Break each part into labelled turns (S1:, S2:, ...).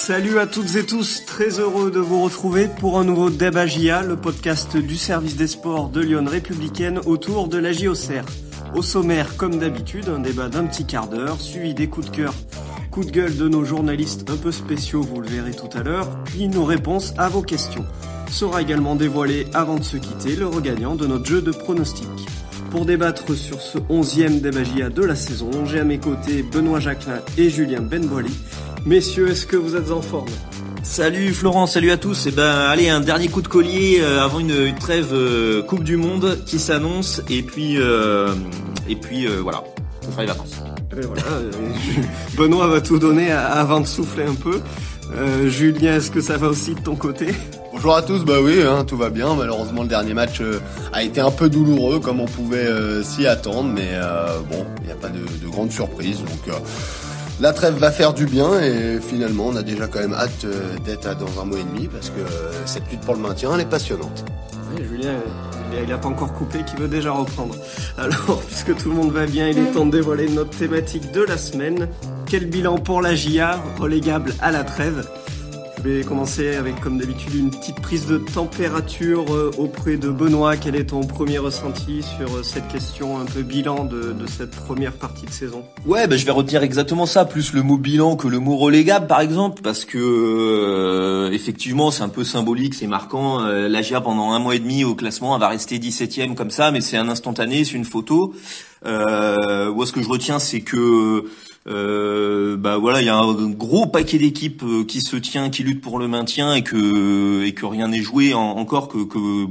S1: Salut à toutes et tous, très heureux de vous retrouver pour un nouveau débat JA, le podcast du service des sports de Lyon Républicaine autour de la JOCR. Au sommaire, comme d'habitude, un débat d'un petit quart d'heure, suivi des coups de cœur, coups de gueule de nos journalistes un peu spéciaux, vous le verrez tout à l'heure, puis nos réponses à vos questions. Sera également dévoilé avant de se quitter le regagnant de notre jeu de pronostics. Pour débattre sur ce onzième débat JA de la saison, j'ai à mes côtés Benoît Jacquelin et Julien Benboli. Messieurs, est-ce que vous êtes en forme?
S2: Salut Florent, salut à tous. Et eh ben allez, un dernier coup de collier euh, avant une, trêve euh, Coupe du Monde qui s'annonce et puis euh, et puis voilà, on fera les vacances.
S1: voilà, Benoît va tout donner avant de souffler un peu. Julien, est-ce que ça va aussi de ton côté?
S3: Bonjour à tous, bah oui, hein, tout va bien. Malheureusement, le dernier match a été un peu douloureux comme on pouvait s'y attendre, mais bon, il n'y a pas de, de grande surprise. Donc la trêve va faire du bien et finalement on a déjà quand même hâte euh, d'être dans un mois et demi parce que euh, cette lutte pour le maintien elle est passionnante.
S1: Oui, Julien, il n'a pas encore coupé, qui veut déjà reprendre. Alors, puisque tout le monde va bien, il est temps de dévoiler notre thématique de la semaine. Quel bilan pour la JA, relégable à la trêve? Je vais commencer avec, comme d'habitude, une petite prise de température euh, auprès de Benoît. Quel est ton premier ressenti sur euh, cette question un peu bilan de, cette première partie de saison?
S2: Ouais, bah, je vais retenir exactement ça, plus le mot bilan que le mot relégable, par exemple, parce que euh, effectivement, c'est un peu symbolique, c'est marquant. la GIA pendant un mois et demi au classement, elle va rester 17ème comme ça, mais c'est un instantané, c'est une photo. Euh, ce que je retiens, c'est que euh, bah voilà, il y a un gros paquet d'équipes euh, qui se tient, qui luttent pour le maintien et que rien n'est joué encore, que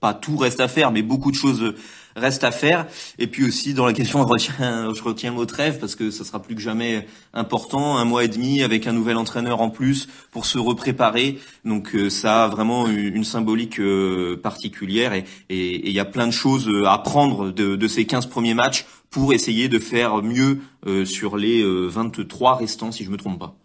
S2: pas tout reste à faire, mais beaucoup de choses reste à faire. Et puis aussi dans la question, je retiens, je retiens votre rêve parce que ça sera plus que jamais important. Un mois et demi avec un nouvel entraîneur en plus pour se repréparer. Donc euh, ça a vraiment une symbolique euh, particulière et il y a plein de choses à apprendre de, de ces 15 premiers matchs pour essayer de faire mieux euh, sur les 23 restants si je me trompe pas.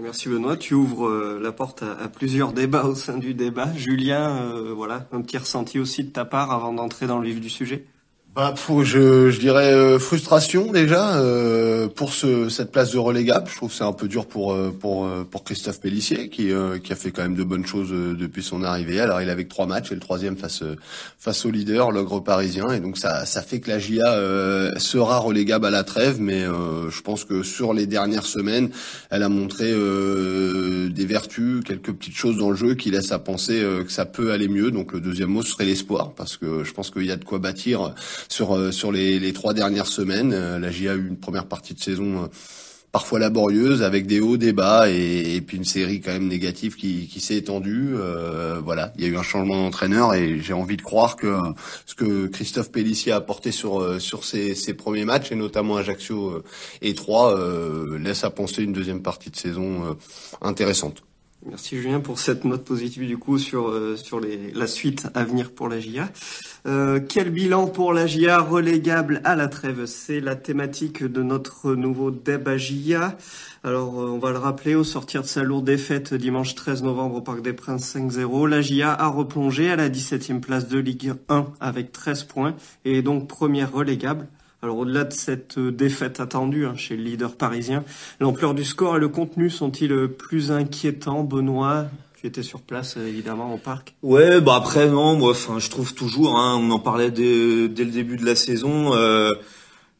S1: Merci Benoît, tu ouvres la porte à, plusieurs débats au sein du débat. Julien, voilà, un petit ressenti aussi de ta part avant d'entrer dans le vif du sujet?
S3: Bah, je, je dirais euh, frustration déjà euh, pour ce, cette place de relégable. Je trouve que c'est un peu dur pour euh, pour pour Christophe Pellissier qui qui a fait quand même de bonnes choses depuis son arrivée. Alors il avait trois matchs et le troisième face face au leader, l'ogre parisien, et donc ça ça fait que la GIA sera relégable à la trêve. Mais je pense que sur les dernières semaines, elle a montré des vertus, quelques petites choses dans le jeu qui laissent à penser que ça peut aller mieux. Donc le deuxième mot serait l'espoir parce que je pense qu'il y a de quoi bâtir sur euh, sur les, trois dernières semaines. Euh, la GIA a eu une première partie de saison euh, parfois laborieuse avec des hauts, des bas et, puis une série quand même négative qui, s'est étendue. Voilà, il y a eu un changement d'entraîneur et j'ai envie de croire que ce que Christophe Pellissier a apporté sur sur ses, premiers matchs et notamment Ajaccio et Troyes laisse à penser une deuxième partie de saison intéressante.
S1: Merci Julien pour cette note positive du coup sur euh, sur la suite à venir pour la GIA. Euh, quel bilan pour la GIA relégable à la trêve? C'est la thématique de notre nouveau débat GIA. Alors euh, on va le rappeler, au sortir de sa lourde défaite dimanche 13 novembre au Parc des Princes 5-0, la GIA a replongé à la 17e place de Ligue 1 avec 13 points et est donc première relégable. Alors au-delà de cette euh, défaite attendue hein, chez le leader parisien, l'ampleur du score et le contenu sont-ils euh, plus inquiétants, Benoît? Tu étais sur place euh, évidemment au parc.
S2: Ouais, bah après non, moi, enfin, je trouve toujours, hein, on en parlait dès, le début de la saison.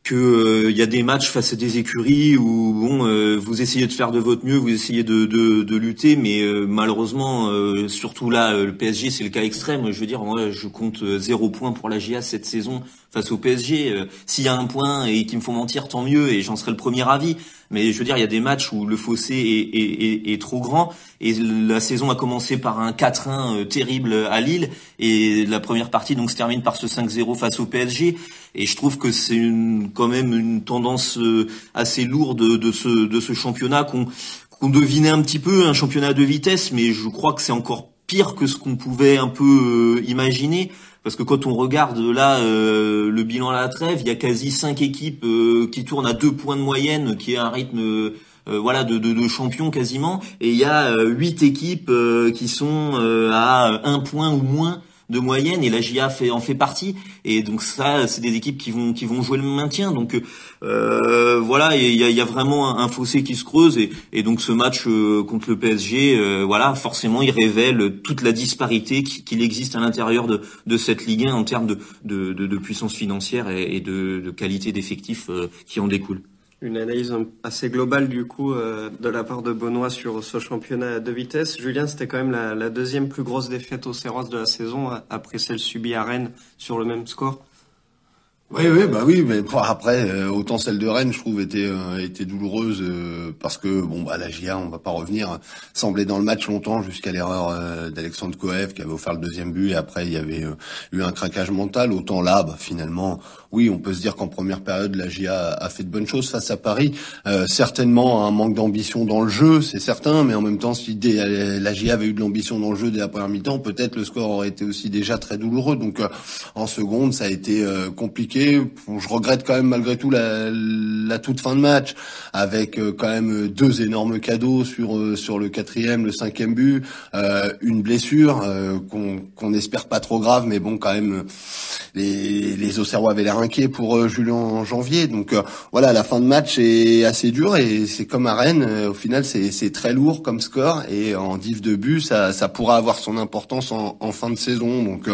S2: Que il euh, y a des matchs face à des écuries où bon euh, vous essayez de faire de votre mieux, vous essayez de, de, de lutter, mais euh, malheureusement surtout là le PSG c'est le cas extrême. Je veux dire moi je compte zéro point pour la GIA cette saison face au PSG. S'il y a un point et qu'il me faut mentir tant mieux et j'en serai le premier avis. Mais je veux dire il y a des matchs où le fossé est, est, est, trop grand. Et la saison a commencé par un 4-1 terrible à Lille. Et la première partie donc se termine par ce 5-0 face au PSG. Et je trouve que c'est quand même une tendance euh, assez lourde de ce, de ce championnat qu'on qu'on devinait un petit peu, un championnat de vitesse, mais je crois que c'est encore pire que ce qu'on pouvait un peu euh, imaginer. Parce que quand on regarde là euh, le bilan à la trêve, il y a quasi cinq équipes qui tournent à deux points de moyenne, qui est un rythme voilà de, de, de, champion quasiment, et il y a huit équipes qui sont à un point ou moins de moyenne et la GIA fait, en fait partie. Et donc ça, c'est des équipes qui vont qui vont jouer le maintien. Donc euh, voilà, il y a, vraiment un, fossé qui se creuse et, donc ce match euh, contre le PSG, euh, voilà, forcément, il révèle toute la disparité qu'il existe à l'intérieur de, de cette Ligue 1 en termes de, de, puissance financière et, de, de qualité d'effectifs qui en découlent
S1: une analyse assez globale du coup euh, de la part de Benoît sur ce championnat de vitesse. Julien, c'était quand même la, deuxième plus grosse défaite au Serrois de la saison après celle subie à Rennes sur le même score.
S3: Oui, oui, bah oui, mais après, euh, autant celle de Rennes, je trouve, était euh, douloureuse parce que bon, bah la GIA, on va pas revenir, semblait dans le match longtemps jusqu'à l'erreur d'Alexandre Koev qui avait offert le deuxième but et après il y avait eu un craquage mental. Autant là, bah, finalement, oui, on peut se dire qu'en première période, la GIA a fait de bonnes choses face à Paris. certainement un manque d'ambition dans le jeu, c'est certain, mais en même temps, si la GIA avait eu de l'ambition dans le jeu dès la première mi-temps, peut-être le score aurait été aussi déjà très douloureux. Donc en seconde, ça a été compliqué je regrette quand même malgré tout la, toute fin de match avec euh, quand même deux énormes cadeaux sur euh, sur le quatrième, le cinquième but, euh, une blessure qu'on qu'on espère pas trop grave, mais bon quand même les les Auxerrois avaient l'air inquiets pour Julien Janvier. Donc voilà, la fin de match est assez dure et c'est comme à Rennes. au final, c'est très lourd comme score et en div de but, ça ça pourra avoir son importance en, en fin de saison. Donc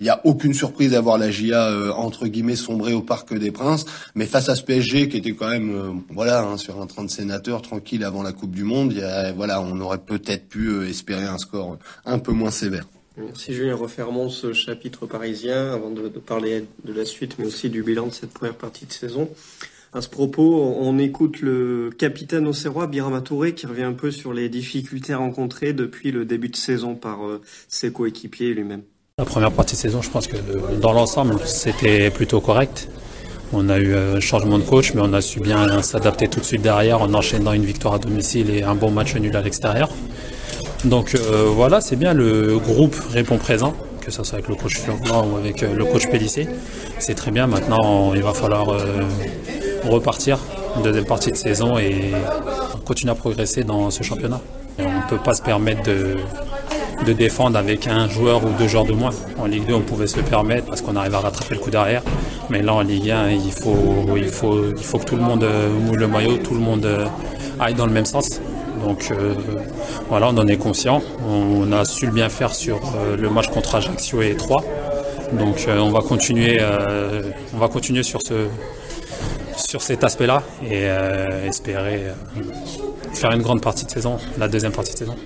S3: il y a aucune surprise d'avoir la GIA entre guillemets sombrer au Parc des Princes. Mais face à ce PSG qui était quand même, euh, voilà, hein, sur un train de sénateur tranquille avant la Coupe du Monde, voilà, on aurait peut-être pu euh, espérer un score un peu moins sévère.
S1: Merci Julien. Refermons ce chapitre parisien avant de, parler de la suite, mais aussi du bilan de cette première partie de saison. À ce propos, on écoute le capitaine Auxerrois, Birama Touré, qui revient un peu sur les difficultés rencontrées depuis le début de saison par euh, ses coéquipiers lui-même.
S4: La première partie de saison, je pense que dans l'ensemble, c'était plutôt correct. On a eu un changement de coach, mais on a su bien s'adapter tout de suite derrière en enchaînant une victoire à domicile et un bon match nul à l'extérieur. Donc euh, voilà, c'est bien, le groupe répond présent, que ce soit avec le coach Furlan ou avec euh, le coach Pellissier. C'est très bien, maintenant il va falloir euh, repartir, une deuxième partie de saison et continuer à progresser dans ce championnat. on ne peut pas se permettre de, défendre avec un joueur ou deux joueurs de moins. En Ligue 2, on pouvait se le permettre parce qu'on arrive à rattraper le coup derrière. Mais là, en Ligue 1, il faut, il faut, il faut que tout le monde mouille le maillot, tout le monde aille dans le même sens. Donc euh, voilà, on en est conscient. On a su le bien faire sur le match contre Ajaccio et 3. Donc on va continuer, on va continuer sur cet aspect-là et espérer faire une grande partie de saison, la deuxième partie de saison.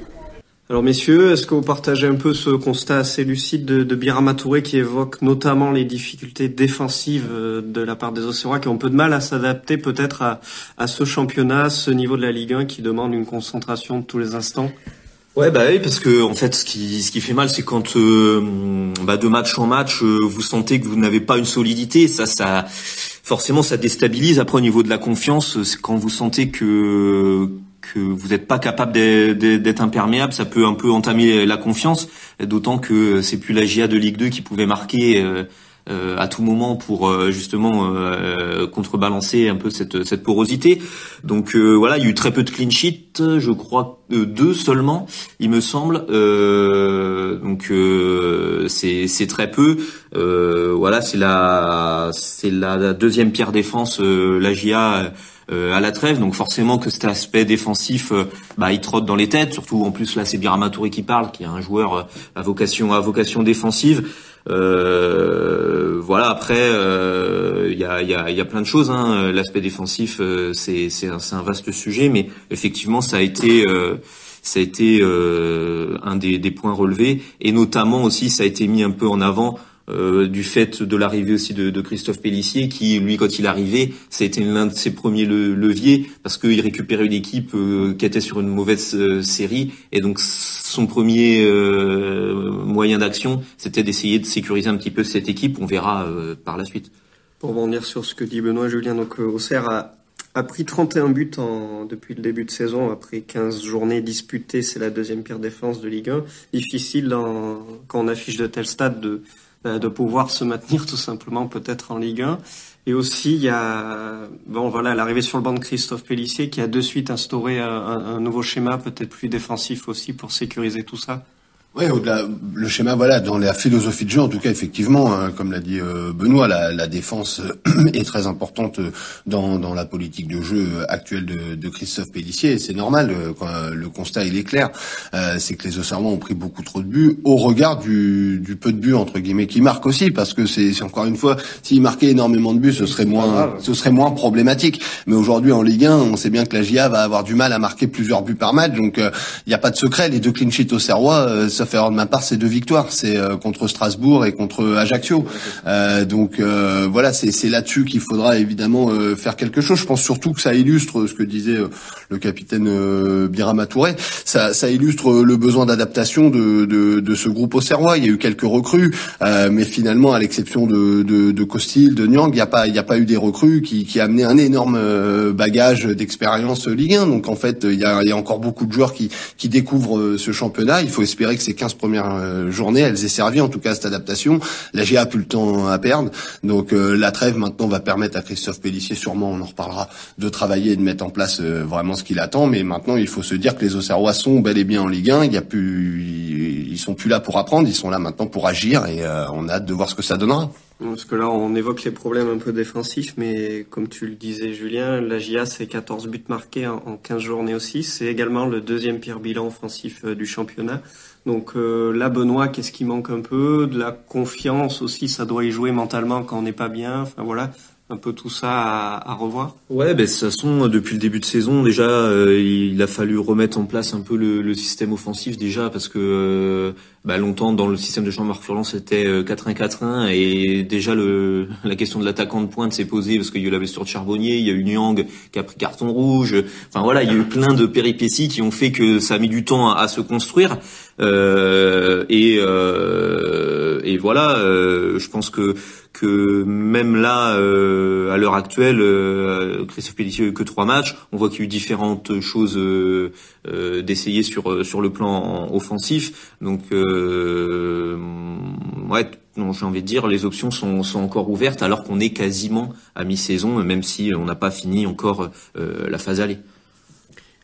S1: Alors messieurs, est-ce que vous partagez un peu ce constat assez lucide de, de Birama qui évoque notamment les difficultés défensives euh, de la part des Océrois qui ont un peu de mal à s'adapter peut-être à, à, ce championnat, ce niveau de la Ligue 1 qui demande une concentration de tous les instants?
S2: Ouais bah oui parce que en fait ce qui ce qui fait mal c'est quand euh, bah, de match en match euh, vous sentez que vous n'avez pas une solidité. Ça ça forcément ça déstabilise. Après au niveau de la confiance quand vous sentez que que vous n'êtes pas capable d'être imperméable, ça peut un peu entamer la confiance, d'autant que c'est plus la GIA de Ligue 2 qui pouvait marquer euh, euh, à tout moment pour euh, justement contrebalancer un peu cette, cette porosité. Donc voilà, il y a eu très peu de clean sheet, je crois deux seulement, il me semble. donc c'est très peu. voilà, c'est la c'est la deuxième pierre défense, la GIA à la trêve. Donc forcément que cet aspect défensif, euh, bah, il trotte dans les têtes. Surtout en plus là, c'est Birama Touré qui parle, qui est un joueur euh, à vocation à vocation défensive. voilà. Après, il y a, y, a, y, a, plein de choses. Hein. L'aspect défensif, c'est un, un, vaste sujet, mais effectivement, ça a été ça a été un des, des, points relevés, et notamment aussi, ça a été mis un peu en avant euh, du fait de l'arrivée aussi de, Christophe Pellissier, qui lui, quand il arrivait, été l'un de ses premiers leviers parce qu'il récupérait une équipe euh, qui était sur une mauvaise euh, série, et donc son premier moyen d'action, c'était d'essayer de sécuriser un petit peu cette équipe. On verra par la suite.
S1: Pour revenir sur ce que dit Benoît Julien, donc Auxerre a, a pris 31 buts depuis le début de saison, après 15 journées disputées, c'est la deuxième pire défense de Ligue 1. Difficile quand on affiche de tels stades de de pouvoir se maintenir tout simplement peut-être en Ligue 1. Et aussi, il y a bon voilà l'arrivée sur le banc de Christophe Pellissier qui a de suite instauré un, un nouveau schéma peut-être plus défensif aussi pour sécuriser tout ça.
S3: Oui, au-delà, le schéma, voilà, dans la philosophie de jeu, en tout cas, effectivement, hein, comme l'a dit euh, Benoît, la, la défense euh, est très importante dans, dans la politique de jeu actuelle de, de Christophe Pellissier. C'est normal, euh, le constat il est clair, c'est que les Auxerrois ont pris beaucoup trop de buts au regard du, du peu de buts entre guillemets qui marquent aussi, parce que c'est encore une fois, s'ils marquaient énormément de buts, ce serait moins, ce serait moins problématique. Mais aujourd'hui en Ligue 1, on sait bien que la GIA va avoir du mal à marquer plusieurs buts par match, donc il n'y a pas de secret. Les deux clean sheets Auxerrois sauf erreur de ma part, c'est deux victoires. C'est euh, contre Strasbourg et contre Ajaccio. Euh, donc euh, voilà, c'est là-dessus qu'il faudra évidemment faire quelque chose. Je pense surtout que ça illustre ce que disait le capitaine Birama Touré. Ça, ça illustre le besoin d'adaptation de, de, de, ce groupe au Serrois. Il y a eu quelques recrues, mais finalement, à l'exception de, de, de Costil, de Nyang, il n'y a pas, a pas eu des recrues qui, qui amenaient un énorme bagage d'expérience Ligue 1. Donc en fait, il y a, y a encore beaucoup de joueurs qui, qui découvrent ce championnat. Il faut espérer que ces 15 premières euh, journées, elles aient servi en tout cas cette adaptation. La GA a plus le temps à perdre, donc euh, la trêve maintenant va permettre à Christophe Pellissier, sûrement on en reparlera, de travailler et de mettre en place euh, vraiment ce qu'il attend. Mais maintenant, il faut se dire que les Auxerrois sont bel et bien en Ligue 1. Il y a plus, ils sont plus là pour apprendre, ils sont là maintenant pour agir et on a hâte de voir ce que ça donnera.
S1: Parce que là, on évoque les problèmes un peu défensifs, mais comme tu le disais, Julien, la GIA, c'est 14 buts marqués en 15 journées aussi. C'est également le deuxième pire bilan offensif du championnat. Donc euh, là, Benoît, qu'est-ce qui manque un peu? De la confiance aussi, ça doit y jouer mentalement quand on n'est pas bien. Enfin voilà, un peu tout ça à, revoir
S2: Ouais, ben de toute façon, depuis le début de saison, déjà, euh, il a fallu remettre en place un peu le, système offensif déjà, parce que euh, bah, longtemps dans le système de Jean-Marc Furlan, c'était 4-1-4-1, euh, et déjà le, la question de l'attaquant de pointe s'est posée parce qu'il y a eu la blessure de Charbonnier, il y a eu Nyang qui a pris carton rouge. Enfin voilà, il y a eu plein de péripéties qui ont fait que ça a mis du temps à, se construire. et, et voilà, je pense que que même là, euh, à l'heure actuelle, euh, Christophe Pellissier a eu que trois matchs. On voit qu'il y a eu différentes choses euh, euh d'essayer sur sur le plan offensif. Donc, euh, ouais, non, j'ai envie de dire, les options sont, sont encore ouvertes alors qu'on est quasiment à mi-saison, même si on n'a pas fini encore la phase allée.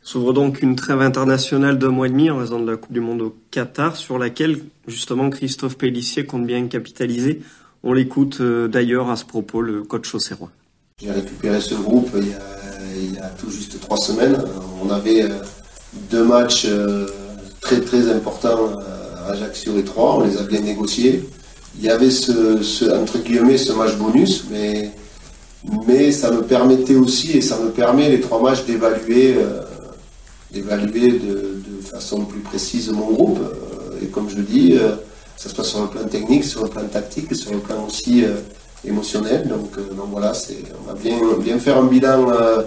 S1: S'ouvre donc une trêve internationale d'un mois et demi en raison de la Coupe du Monde au Qatar, sur laquelle justement Christophe Pellissier compte bien capitaliser. On l'écoute euh, d'ailleurs à ce propos, le coach auxerrois.
S5: J'ai récupéré ce groupe il y, a, tout juste trois semaines. On avait euh, deux matchs euh, très très importants Ajaccio et Troyes. On les a bien négociés. Il y avait ce, entre guillemets ce match bonus, mais, ça me permettait aussi et ça me permet les trois matchs d'évaluer d'évaluer de, façon plus précise mon groupe. Et comme je dis, que ce soit sur le plan technique, sur le plan tactique, sur le plan aussi euh, émotionnel. Donc, euh, voilà, on va bien, bien faire un bilan euh,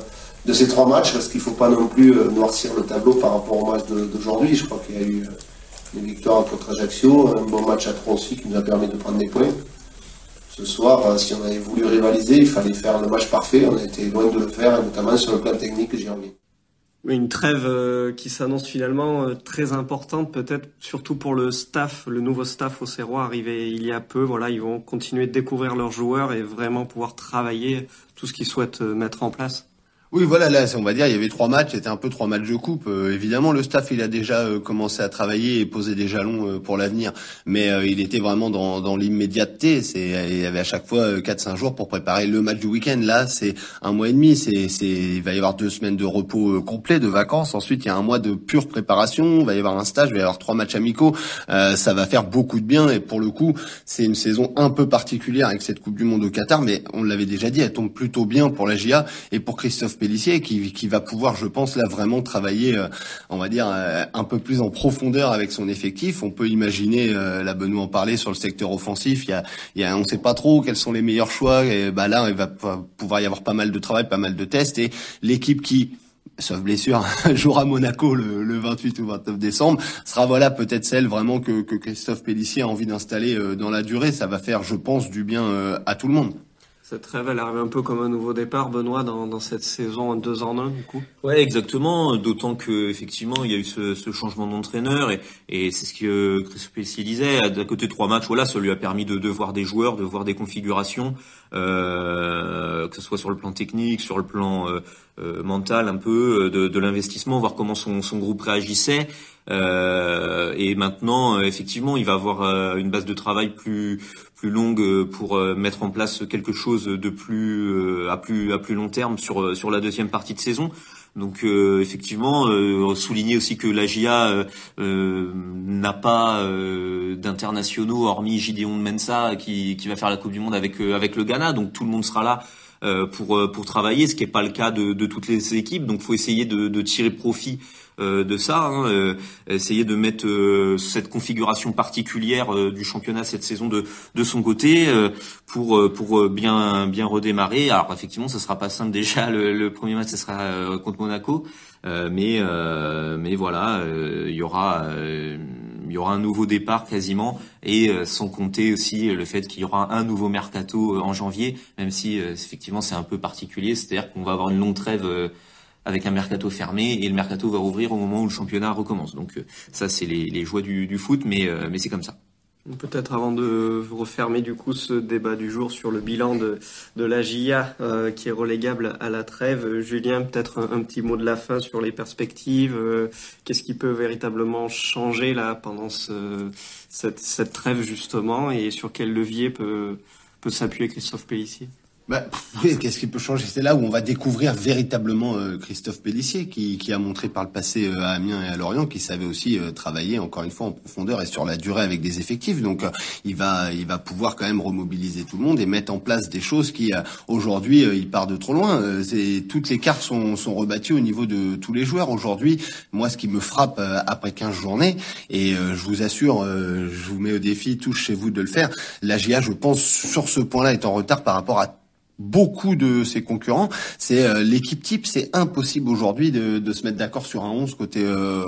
S5: de ces trois matchs parce qu'il ne faut pas non plus noircir le tableau par rapport au match d'aujourd'hui. Je crois qu'il y a eu une victoire contre Ajaccio, un bon match à aussi qui nous a permis de prendre des points. Ce soir, si on avait voulu rivaliser, il fallait faire le match parfait. On a été loin de le faire, notamment sur le plan technique, j'ai envie.
S1: Une trêve euh, qui s'annonce finalement euh, très importante, peut-être surtout pour le staff, le nouveau staff au Serrois arrivé il y a peu. Voilà, ils vont continuer de découvrir leurs joueurs et vraiment pouvoir travailler tout ce qu'ils souhaitent euh, mettre en place.
S3: Oui, voilà, là, on va dire, il y avait trois matchs, c'était un peu trois matchs de coupe. Euh, évidemment, le staff, il a déjà euh, commencé à travailler et poser des jalons euh, pour l'avenir, mais il était vraiment dans, dans l'immédiateté. C'est, il y avait à chaque fois quatre, cinq jours pour préparer le match du week-end. Là, c'est un mois et demi. C'est, il va y avoir deux semaines de repos complet, de vacances. Ensuite, il y a un mois de pure préparation. Il va y avoir un stage, il va y avoir trois matchs amicaux. ça va faire beaucoup de bien. Et pour le coup, c'est une saison un peu particulière avec cette Coupe du Monde au Qatar, mais on l'avait déjà dit, elle tombe plutôt bien pour la GIA et pour Christophe Pellissier qui, qui va pouvoir, je pense, là vraiment travailler, euh, on va dire, euh, un peu plus en profondeur avec son effectif. On peut imaginer, euh, la Benoît en parler sur le secteur offensif. Il y a, il y a on ne sait pas trop quels sont les meilleurs choix. Et bah là, il va pouvoir y avoir pas mal de travail, pas mal de tests. Et l'équipe qui sauf blessure, jouera à Monaco le, le, 28 ou 29 décembre, sera voilà peut-être celle vraiment que, que Christophe Pellissier a envie d'installer dans la durée. Ça va faire, je pense, du bien à tout le monde.
S1: Cette trêve, elle arrive un peu comme un nouveau départ, Benoît, dans, cette saison deux en un, du coup?
S2: Ouais, exactement. D'autant que effectivement, il y a eu ce, changement d'entraîneur et, c'est ce que Chris disait. À côté trois matchs, voilà, ça lui a permis de, voir des joueurs, de voir des configurations, euh, que ce soit sur le plan technique, sur le plan euh, mental un peu de, l'investissement, voir comment son groupe réagissait. Et maintenant, effectivement, il va avoir une base de travail plus plus longue pour mettre en place quelque chose de plus à plus à plus long terme sur sur la deuxième partie de saison. Donc euh, effectivement, euh, souligner aussi que la GIA euh, n'a pas d'internationaux hormis Gideon Mensa qui, qui va faire la Coupe du Monde avec avec le Ghana. Donc tout le monde sera là pour pour travailler, ce qui n'est pas le cas de, de toutes les équipes. Donc faut essayer de, de tirer profit euh, de ça, hein, euh, essayer de mettre euh, cette configuration particulière du championnat cette saison de, de son côté pour pour bien bien redémarrer. Alors effectivement, ça sera pas simple déjà. Le, premier match, ce sera contre Monaco, mais mais voilà, il y aura il y aura un nouveau départ quasiment et sans compter aussi le fait qu'il y aura un nouveau mercato en janvier, même si effectivement c'est un peu particulier, c'est-à-dire qu'on va avoir une longue trêve avec un mercato fermé et le mercato va rouvrir au moment où le championnat recommence. Donc euh, ça c'est les, joies du, foot, mais, euh, mais c'est comme ça.
S1: Peut-être avant de refermer du coup ce débat du jour sur le bilan de, la GIA euh, qui est relégable à la trêve, Julien, peut-être un, petit mot de la fin sur les perspectives. Qu'est-ce qui peut véritablement changer là pendant ce, cette, cette trêve justement et sur quel levier peut, peut s'appuyer Christophe Pellissier?
S3: Bah, oui, qu'est-ce qui peut changer? C'est là où on va découvrir véritablement euh, Christophe Pellissier, qui, qui, a montré par le passé euh, à Amiens et à Lorient qu'il savait aussi euh, travailler encore une fois en profondeur et sur la durée avec des effectifs. Donc il va il va pouvoir quand même remobiliser tout le monde et mettre en place des choses qui aujourd'hui il part de trop loin. toutes les cartes sont, sont rebattues au niveau de tous les joueurs aujourd'hui. Moi, ce qui me frappe après 15 journées et je vous assure, je vous mets au défi tous chez vous de le faire. La GIA, je pense sur ce point-là est en retard par rapport à beaucoup de ses concurrents. C'est euh, l'équipe type, c'est impossible aujourd'hui de, de, se mettre d'accord sur un 11 côté euh,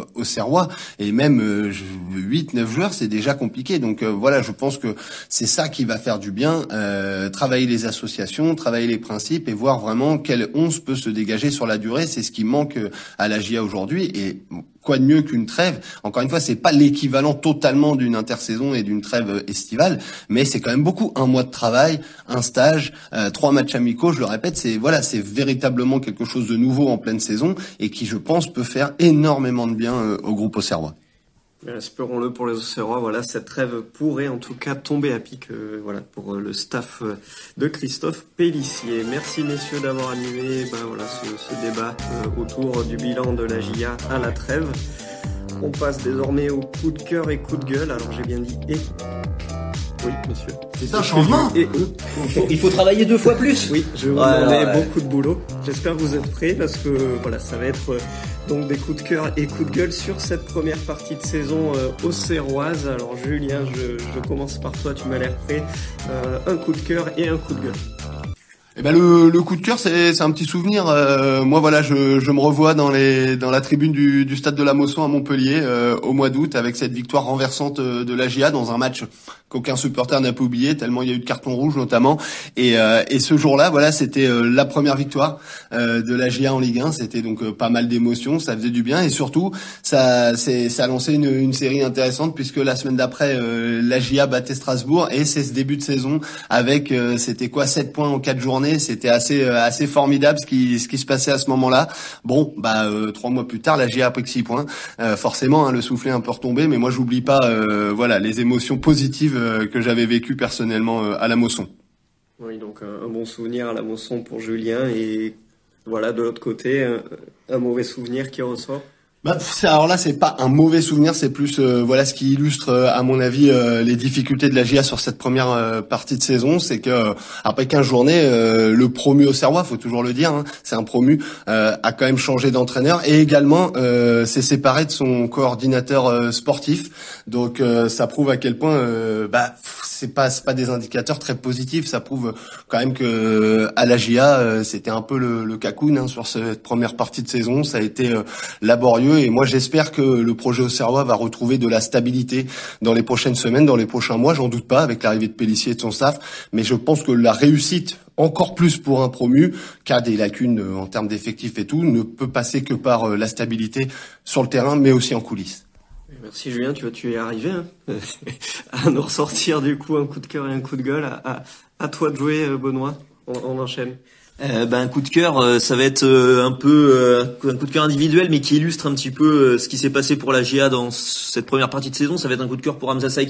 S3: et même euh, 8 9 joueurs, c'est déjà compliqué. Donc euh, voilà, je pense que c'est ça qui va faire du bien, euh, travailler les associations, travailler les principes et voir vraiment quel 11 peut se dégager sur la durée, c'est ce qui manque à la GIA aujourd'hui et quoi de mieux qu'une trêve Encore une fois, c'est pas l'équivalent totalement d'une intersaison et d'une trêve estivale, mais c'est quand même beaucoup. Un mois de travail, un stage, euh, trois matchs amicaux. Je le répète, c'est voilà, c'est véritablement quelque chose de nouveau en pleine saison et qui, je pense, peut faire énormément de bien euh, au groupe Auxerrois.
S1: Espérons-le pour les Auxerrois. Voilà, cette trêve pourrait en tout cas tomber à pic. Euh, voilà pour le staff de Christophe Pellissier. Merci messieurs d'avoir animé ben, voilà ce, ce débat autour du bilan de la GIA à la trêve. On passe désormais au coup de cœur et coup de gueule. Alors j'ai bien dit et oui, monsieur.
S3: C'est un changement.
S2: Et il, faut, travailler deux fois plus.
S1: Oui, je vous demander beaucoup de boulot. J'espère que vous êtes prêts parce que voilà, ça va être euh, donc des coups de cœur et coups de gueule sur cette première partie de saison euh, au Serroise. Alors Julien, je, commence par toi, tu m'as l'air prêt. Euh, un coup de cœur et un coup de gueule.
S3: Eh ben le, le coup de cœur c'est un petit souvenir. Euh, moi voilà je, je me revois dans les dans la tribune du, du stade de la Mosson à Montpellier euh, au mois d'août avec cette victoire renversante euh, de la GIA dans un match qu'aucun supporter n'a pas oublié tellement il y a eu de cartons rouges notamment. Et, et ce jour-là voilà c'était la première victoire de la GIA en Ligue 1 c'était donc pas mal d'émotions ça faisait du bien. Et surtout ça ça a lancé une, une série intéressante puisque la semaine d'après la GIA battait Strasbourg. Et c'est ce début de saison avec c'était quoi 7 points en 4 journées c'était assez euh, assez formidable ce qui ce qui se passait à ce moment-là. Bon, bah euh, trois mois plus tard, la GIA a pris six points. Euh, forcément, hein, le soufflet un peu retombé, mais moi j'oublie pas voilà les émotions positives que j'avais vécues personnellement à la Mosson.
S1: Oui, donc un, bon souvenir à la Mosson pour Julien et voilà de l'autre côté un mauvais souvenir qui ressort.
S3: Bah, alors là, c'est pas un mauvais souvenir, c'est plus euh, voilà ce qui illustre, euh, à mon avis, euh, les difficultés de la GIA sur cette première partie de saison, c'est que après 15 journées, le promu au Serrois, faut toujours le dire, hein, c'est un promu, a quand même changé d'entraîneur et également s'est séparé de son coordinateur sportif. Donc ça prouve à quel point, bah, c'est pas pas des indicateurs très positifs. Ça prouve quand même que à la GIA, c'était un peu le, le cacoun hein, sur cette première partie de saison. Ça a été laborieux et moi j'espère que le projet Auxerrois va retrouver de la stabilité dans les prochaines semaines, dans les prochains mois. J'en doute pas avec l'arrivée de Pellissier et de son staff, mais je pense que la réussite encore plus pour un promu, a des lacunes euh, en termes d'effectifs et tout, ne peut passer que par euh, la stabilité sur le terrain, mais aussi en coulisses.
S1: Merci Julien, tu, es arrivé hein, à nous ressortir du coup un coup de cœur et un coup de gueule. À, toi de jouer, euh, Benoît. On enchaîne.
S2: Euh, ben, un coup de cœur, euh, ça va être euh, un peu un coup de cœur individuel, mais qui illustre un petit peu ce qui s'est passé pour la GA dans cette première partie de saison. Ça va être un coup de cœur pour Hamza euh,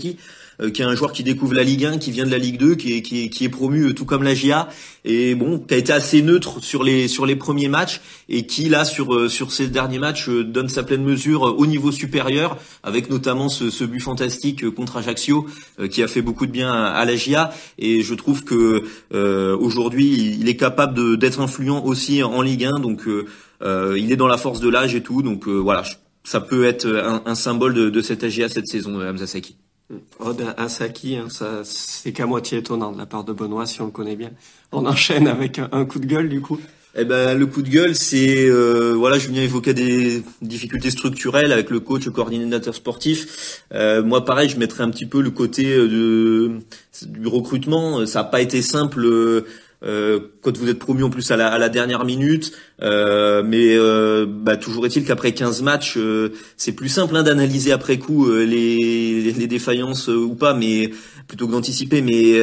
S2: qui est un joueur qui découvre la Ligue 1, qui vient de la Ligue 2, qui est, qui est, qui est promu euh, tout comme la GIA, et bon, qui a été assez neutre sur les sur les premiers matchs, et qui là sur euh, sur ces derniers matchs donne sa pleine mesure au niveau supérieur, avec notamment ce, ce but fantastique contre Ajaccio, qui a fait beaucoup de bien à, la GIA, et je trouve que aujourd'hui il est capable d'être influent aussi en Ligue 1, donc il est dans la force de l'âge et tout, donc voilà, ça peut être un, un symbole de, de cette AGA cette saison, Hamza Saki.
S1: Ode à Saki, ça c'est qu'à moitié étonnant de la part de Benoît si on le connaît bien. On enchaîne avec un, coup de gueule du coup.
S2: Eh ben le coup de gueule, c'est euh, voilà, Julien évoquait des difficultés structurelles avec le coach, le coordinateur sportif. Euh, moi, pareil, je mettrais un petit peu le côté euh, du recrutement. Ça n'a pas été simple. Euh, quand vous êtes promu en plus à la, à la dernière minute. Euh, mais euh, bah, toujours est-il qu'après 15 matchs, c'est plus simple hein, d'analyser après coup les, les, défaillances ou pas, mais plutôt que d'anticiper. Mais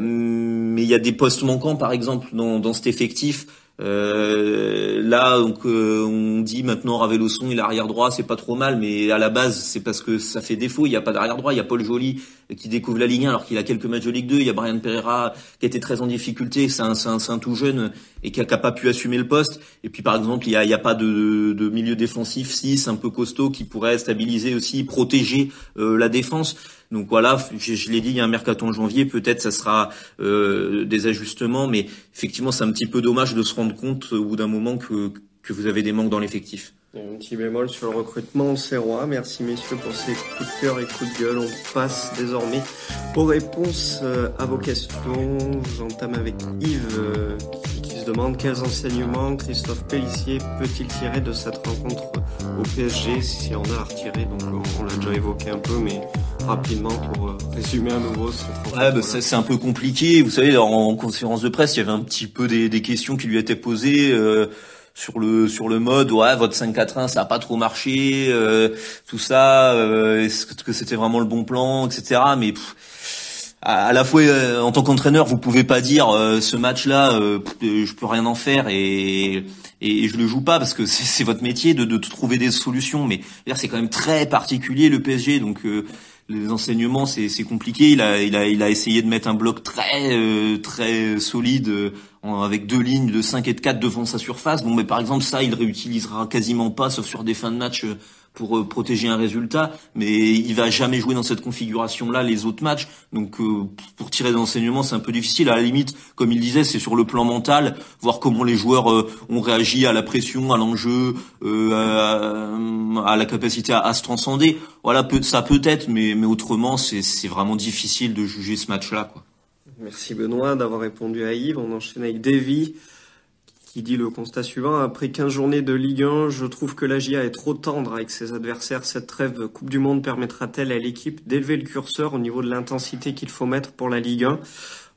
S2: mais il y a des postes manquants, par exemple, dans, dans cet effectif. Euh, là, donc, euh, on dit maintenant Raveloson, il est arrière droit, c'est pas trop mal, mais à la base, c'est parce que ça fait défaut. Il n'y a pas d'arrière droit. Il y a Paul Joly qui découvre la Ligue 1 alors qu'il a quelques matchs de Ligue 2. Il y a Brian Pereira qui était très en difficulté. C'est un, un, un, tout jeune et qui a, pas pu assumer le poste. Et puis, par exemple, il y a, y a pas de, de, milieu défensif 6 un peu costaud qui pourrait stabiliser aussi, protéger euh, la défense. Donc voilà, je, je l'ai dit, il y a un mercaton en janvier, peut-être ça sera euh, des ajustements, mais effectivement c'est un petit peu dommage de se rendre compte au bout d'un moment que, que vous avez des manques dans l'effectif.
S1: Un petit bémol sur le recrutement roi. Merci messieurs pour ces coups de cœur et coups de gueule. On passe désormais aux réponses euh, à vos questions. J'entame avec Yves euh, qui demande quels enseignements Christophe Pellissier peut-il tirer de cette rencontre au PSG si on a à retirer. Donc on l'a déjà évoqué un peu, mais rapidement pour euh, résumer à nouveau.
S2: Ouais, bah, c'est un peu compliqué. Vous savez, en conférence de presse, il y avait un petit peu des, questions qui lui étaient posées. Euh, sur le sur le mode ouais votre 5-4-1 ça a pas trop marché euh, tout ça euh, est-ce que c'était vraiment le bon plan etc mais à, la fois euh, en tant qu'entraîneur vous pouvez pas dire ce match là je peux rien en faire et et, je le joue pas parce que c'est votre métier de, de trouver des solutions mais c'est quand même très particulier le PSG donc les enseignements c'est compliqué. Il a, il a, il a essayé de mettre un bloc très euh, très solide euh, avec deux lignes de 5 et de 4 devant sa surface. Bon, mais par exemple ça, il réutilisera quasiment pas, sauf sur des fins de match euh, pour euh, protéger un résultat, mais il va jamais jouer dans cette configuration-là les autres matchs. Donc euh, pour tirer des enseignements, c'est un peu difficile. À la limite, comme il disait, c'est sur le plan mental, voir comment les joueurs euh, ont réagi à la pression, à l'enjeu, à, la capacité à, se transcender. Voilà, ça peut être, mais, mais autrement, c'est vraiment difficile de juger ce match-là.
S1: Merci Benoît d'avoir répondu à Yves. On enchaîne avec Davy qui dit le constat suivant. Après 15 journées de Ligue 1, je trouve que la GIA est trop tendre avec ses adversaires. Cette trêve Coupe du Monde permettra-t-elle à l'équipe d'élever le curseur au niveau de l'intensité qu'il faut mettre pour la Ligue 1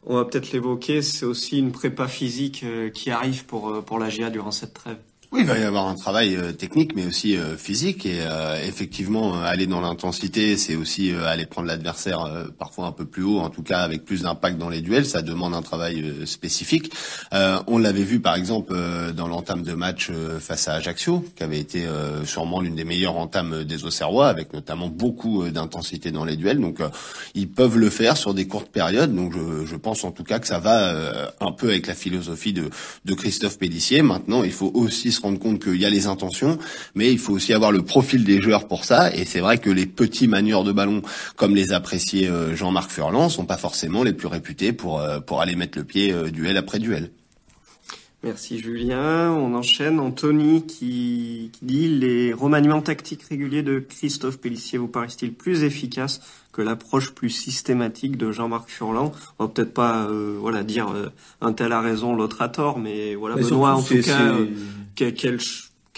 S1: On va peut-être l'évoquer, c'est aussi une prépa physique euh, qui arrive pour, euh, pour la GIA durant cette trêve.
S3: Oui, il va y avoir un travail euh, technique, mais aussi euh, physique. Et euh, effectivement, aller dans l'intensité, c'est aussi aller prendre l'adversaire parfois un peu plus haut, en tout cas avec plus d'impact dans les duels. Ça demande un travail spécifique. on l'avait vu par exemple dans l'entame de match face à Ajaccio, qui avait été sûrement l'une des meilleures entames des Auxerrois, avec notamment beaucoup d'intensité dans les duels. Donc, ils peuvent le faire sur des courtes périodes. Donc, je, je pense en tout cas que ça va un peu avec la philosophie de, de Christophe Pédissier. Maintenant, il faut aussi rendre compte qu'il y a les intentions, mais il faut aussi avoir le profil des joueurs pour ça. Et c'est vrai que les petits manieurs de ballon, comme les appréciés euh, Jean-Marc Furlan, sont pas forcément les plus réputés pour euh, pour aller mettre le pied euh, duel après duel.
S1: Merci Julien. On enchaîne. Anthony qui, qui, dit les remaniements tactiques réguliers de Christophe Pellissier vous paraissent-ils plus efficaces que l'approche plus systématique de Jean-Marc Furlan? On va peut-être pas euh, voilà dire euh, un tel a raison, l'autre a tort, mais voilà Benoît en tout cas, euh, quel,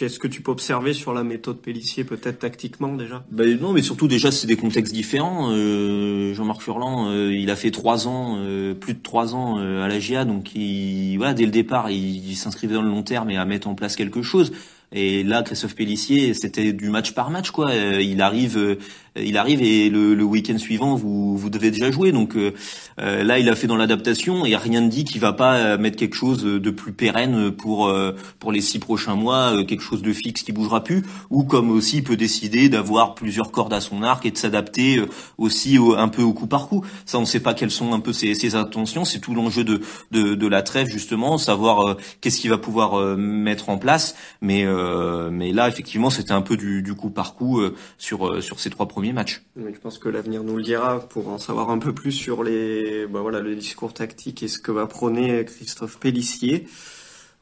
S1: Qu'est-ce que tu peux observer sur la méthode Pellissier, peut-être tactiquement déjà?
S2: Ben Non, mais surtout déjà c'est des contextes différents. Euh, Jean-Marc Furlan, euh, il a fait trois ans, euh, plus de trois ans à la GIA, donc il, voilà, dès le départ, il, s'inscrivait dans le long terme et à mettre en place quelque chose. Et là, Christophe Pellissier, c'était du match par match, quoi. Euh, il arrive, euh, il arrive et le, le week-end suivant, vous, vous devez déjà jouer. Donc euh, là, il a fait dans l'adaptation et rien ne dit qu'il va pas mettre quelque chose de plus pérenne pour pour les six prochains mois, quelque chose de fixe qui bougera plus. Ou comme aussi, peut décider d'avoir plusieurs cordes à son arc et de s'adapter aussi un peu au coup par coup. Ça, on ne sait pas quelles sont un peu ses, ses intentions. C'est tout l'enjeu de, de, de la trêve justement, savoir qu'est-ce qu'il va pouvoir mettre en place. Mais euh, mais là, effectivement, c'était un peu du, du, coup par coup euh, sur euh, sur ces trois premiers matchs.
S1: je pense que l'avenir nous le dira pour en savoir un peu plus sur les bah voilà le discours tactique et ce que va prôner Christophe Pellissier.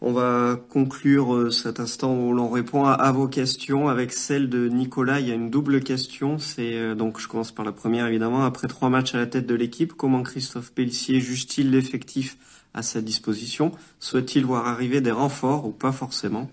S1: On va conclure cet instant où l'on répond à, vos questions avec celle de Nicolas. Il y a une double question. C'est donc je commence par la première évidemment. Après trois matchs à la tête de l'équipe, comment Christophe Pellissier juge-t-il l'effectif à sa disposition? Souhaite-t-il voir arriver des renforts ou pas forcément?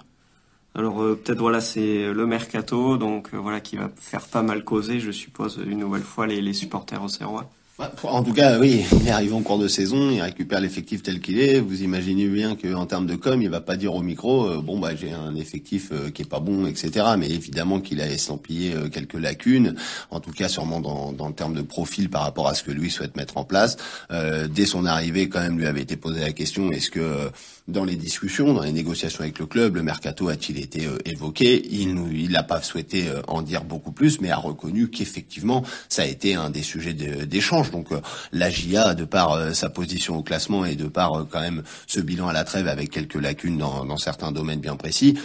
S1: Alors euh, peut-être voilà c'est le mercato donc euh, voilà qui va faire pas mal causer je suppose une nouvelle fois les, les supporters au Serrois.
S3: En tout cas, oui, il est arrivé en cours de saison, il récupère l'effectif tel qu'il est. Vous imaginez bien qu'en termes de com, il va pas dire au micro, euh, bon bah j'ai un effectif euh, qui est pas bon, etc. Mais évidemment qu'il a estampillé euh, quelques lacunes, en tout cas sûrement dans, dans le terme de profil par rapport à ce que lui souhaite mettre en place. dès son arrivée, quand même, lui avait été posé la question est-ce que dans les discussions, dans les négociations avec le club, le mercato a-t-il été évoqué? Il n'a pas souhaité en dire beaucoup plus, mais a reconnu qu'effectivement ça a été un des sujets d'échange donc euh, la GIA, de par euh, sa position au classement et de par euh, quand même ce bilan à la trêve avec quelques lacunes dans, dans certains domaines bien précis,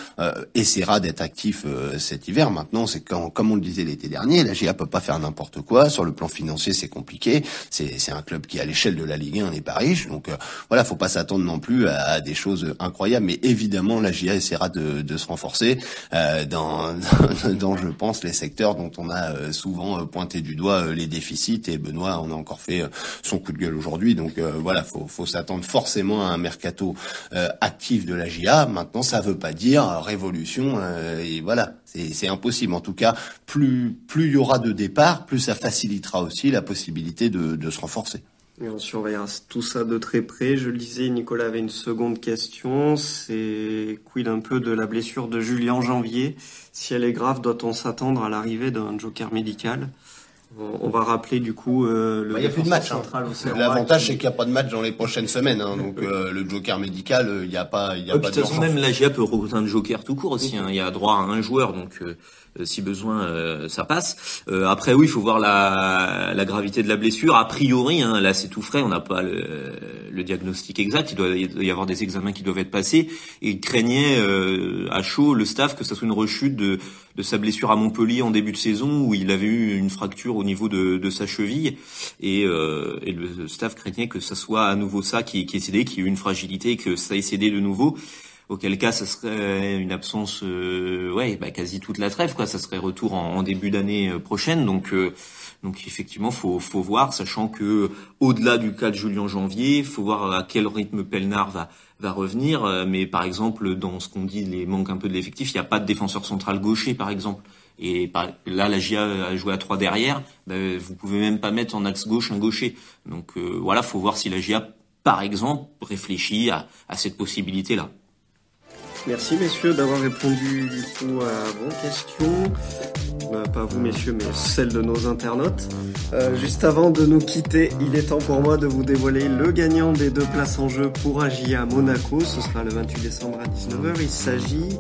S3: essaiera d'être actif cet hiver. Maintenant, c'est comme on le disait l'été dernier, la GIA peut pas faire n'importe quoi. Sur le plan financier, c'est compliqué. C'est un club qui, à l'échelle de la Ligue 1, n'est pas riche. Donc voilà, faut pas s'attendre non plus à, des choses incroyables. Mais évidemment, la GIA essaiera de, de se renforcer dans, dans, je pense, les secteurs dont on a souvent pointé du doigt les déficits. Et Benoît, on a encore fait euh, son coup de gueule aujourd'hui. Donc euh, voilà, faut, s'attendre forcément à un mercato euh, actif de la GIA. Maintenant, ça veut pas dire révolution. et voilà, c'est impossible. En tout cas, plus plus il y aura de départs, plus ça facilitera aussi la possibilité de, se renforcer.
S1: On surveillera tout ça de très près. Je le disais, Nicolas avait une seconde question. C'est quid un peu de la blessure de Julien Janvier? Si elle est grave, doit-on s'attendre à l'arrivée d'un joker médical? On va rappeler du coup euh,
S3: le. Il bah, n'y a plus de match. Hein. L'avantage c'est qu'il n'y a pas de match dans les prochaines semaines. Hein, donc euh, le joker médical, il n'y a pas, il y a pas.
S2: De toute façon, même la GIA peut recruter un joker tout court aussi. Hein. Il y a droit à un joueur, donc euh, euh, si besoin, euh, ça passe. Euh, après, oui, il faut voir la, la, gravité de la blessure. A priori, hein, là, c'est tout frais, on n'a pas le, le, diagnostic exact. Il doit y avoir des examens qui doivent être passés. Et il craignait à chaud le staff que ça soit une rechute de, de sa blessure à Montpellier en début de saison où il avait eu une fracture au niveau de, de sa cheville et, euh, et, le staff craignait que ça soit à nouveau ça qui, qui est cédé, qu'il y ait eu une fragilité, que ça ait cédé de nouveau auquel cas ça serait une absence euh, ouais bah quasi toute la trêve quoi ça serait retour en, début d'année euh, prochaine donc euh, donc effectivement faut faut voir sachant que au-delà du cas de Julien Janvier faut voir à quel rythme Pelnard va va revenir mais par exemple dans ce qu'on dit les manques un peu de l'effectif il n'y a pas de défenseur central gaucher par exemple et là, la GIA a joué à trois derrière. Ben, vous pouvez même pas mettre en axe gauche un gaucher. Donc voilà, faut voir si la GIA, par exemple, réfléchit à, à cette possibilité-là.
S1: Merci messieurs d'avoir répondu du coup à vos questions. Euh, pas vous messieurs, mais celles de nos internautes. Euh, juste avant de nous quitter, il est temps pour moi de vous dévoiler le gagnant des deux places en jeu pour Agia Monaco. Ce sera le 28 décembre à 19h. Il s'agit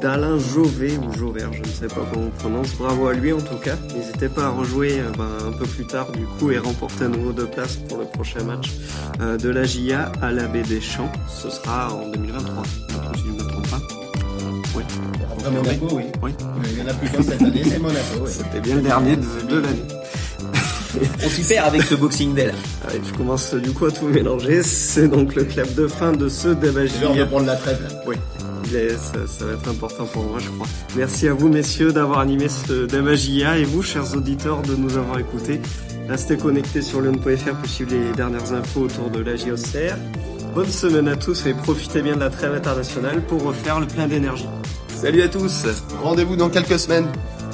S1: d'Alain Jovet ou Jauvert, je ne sais pas comment on prononce. Bravo à lui en tout cas. N'hésitez pas à rejouer euh, ben, un peu plus tard du coup et remporter à nouveau deux places pour le prochain match de la GIA à la des Champs. Ce sera en 2023.
S3: Oui. Monaco, oui. oui. Il y en a plus qu'un cette année, c'est Monaco.
S1: C'était bien le dernier de, l'année.
S2: On s'y perd avec ce Boxing Day
S1: je commence du coup à tout mélanger. C'est donc le club de fin de ce débat.
S3: C'est l'heure de prendre la trêve
S1: Oui. Ça, ça, va être important pour moi, je crois. Merci à vous, messieurs, d'avoir animé ce Damagia et vous, chers auditeurs, de nous avoir écoutés. Restez connectés sur lune.fr pour suivre les dernières infos autour de la JOCR. Bonne semaine à tous et profitez bien de la trêve internationale pour refaire le plein d'énergie. Salut à tous.
S3: Rendez-vous dans quelques semaines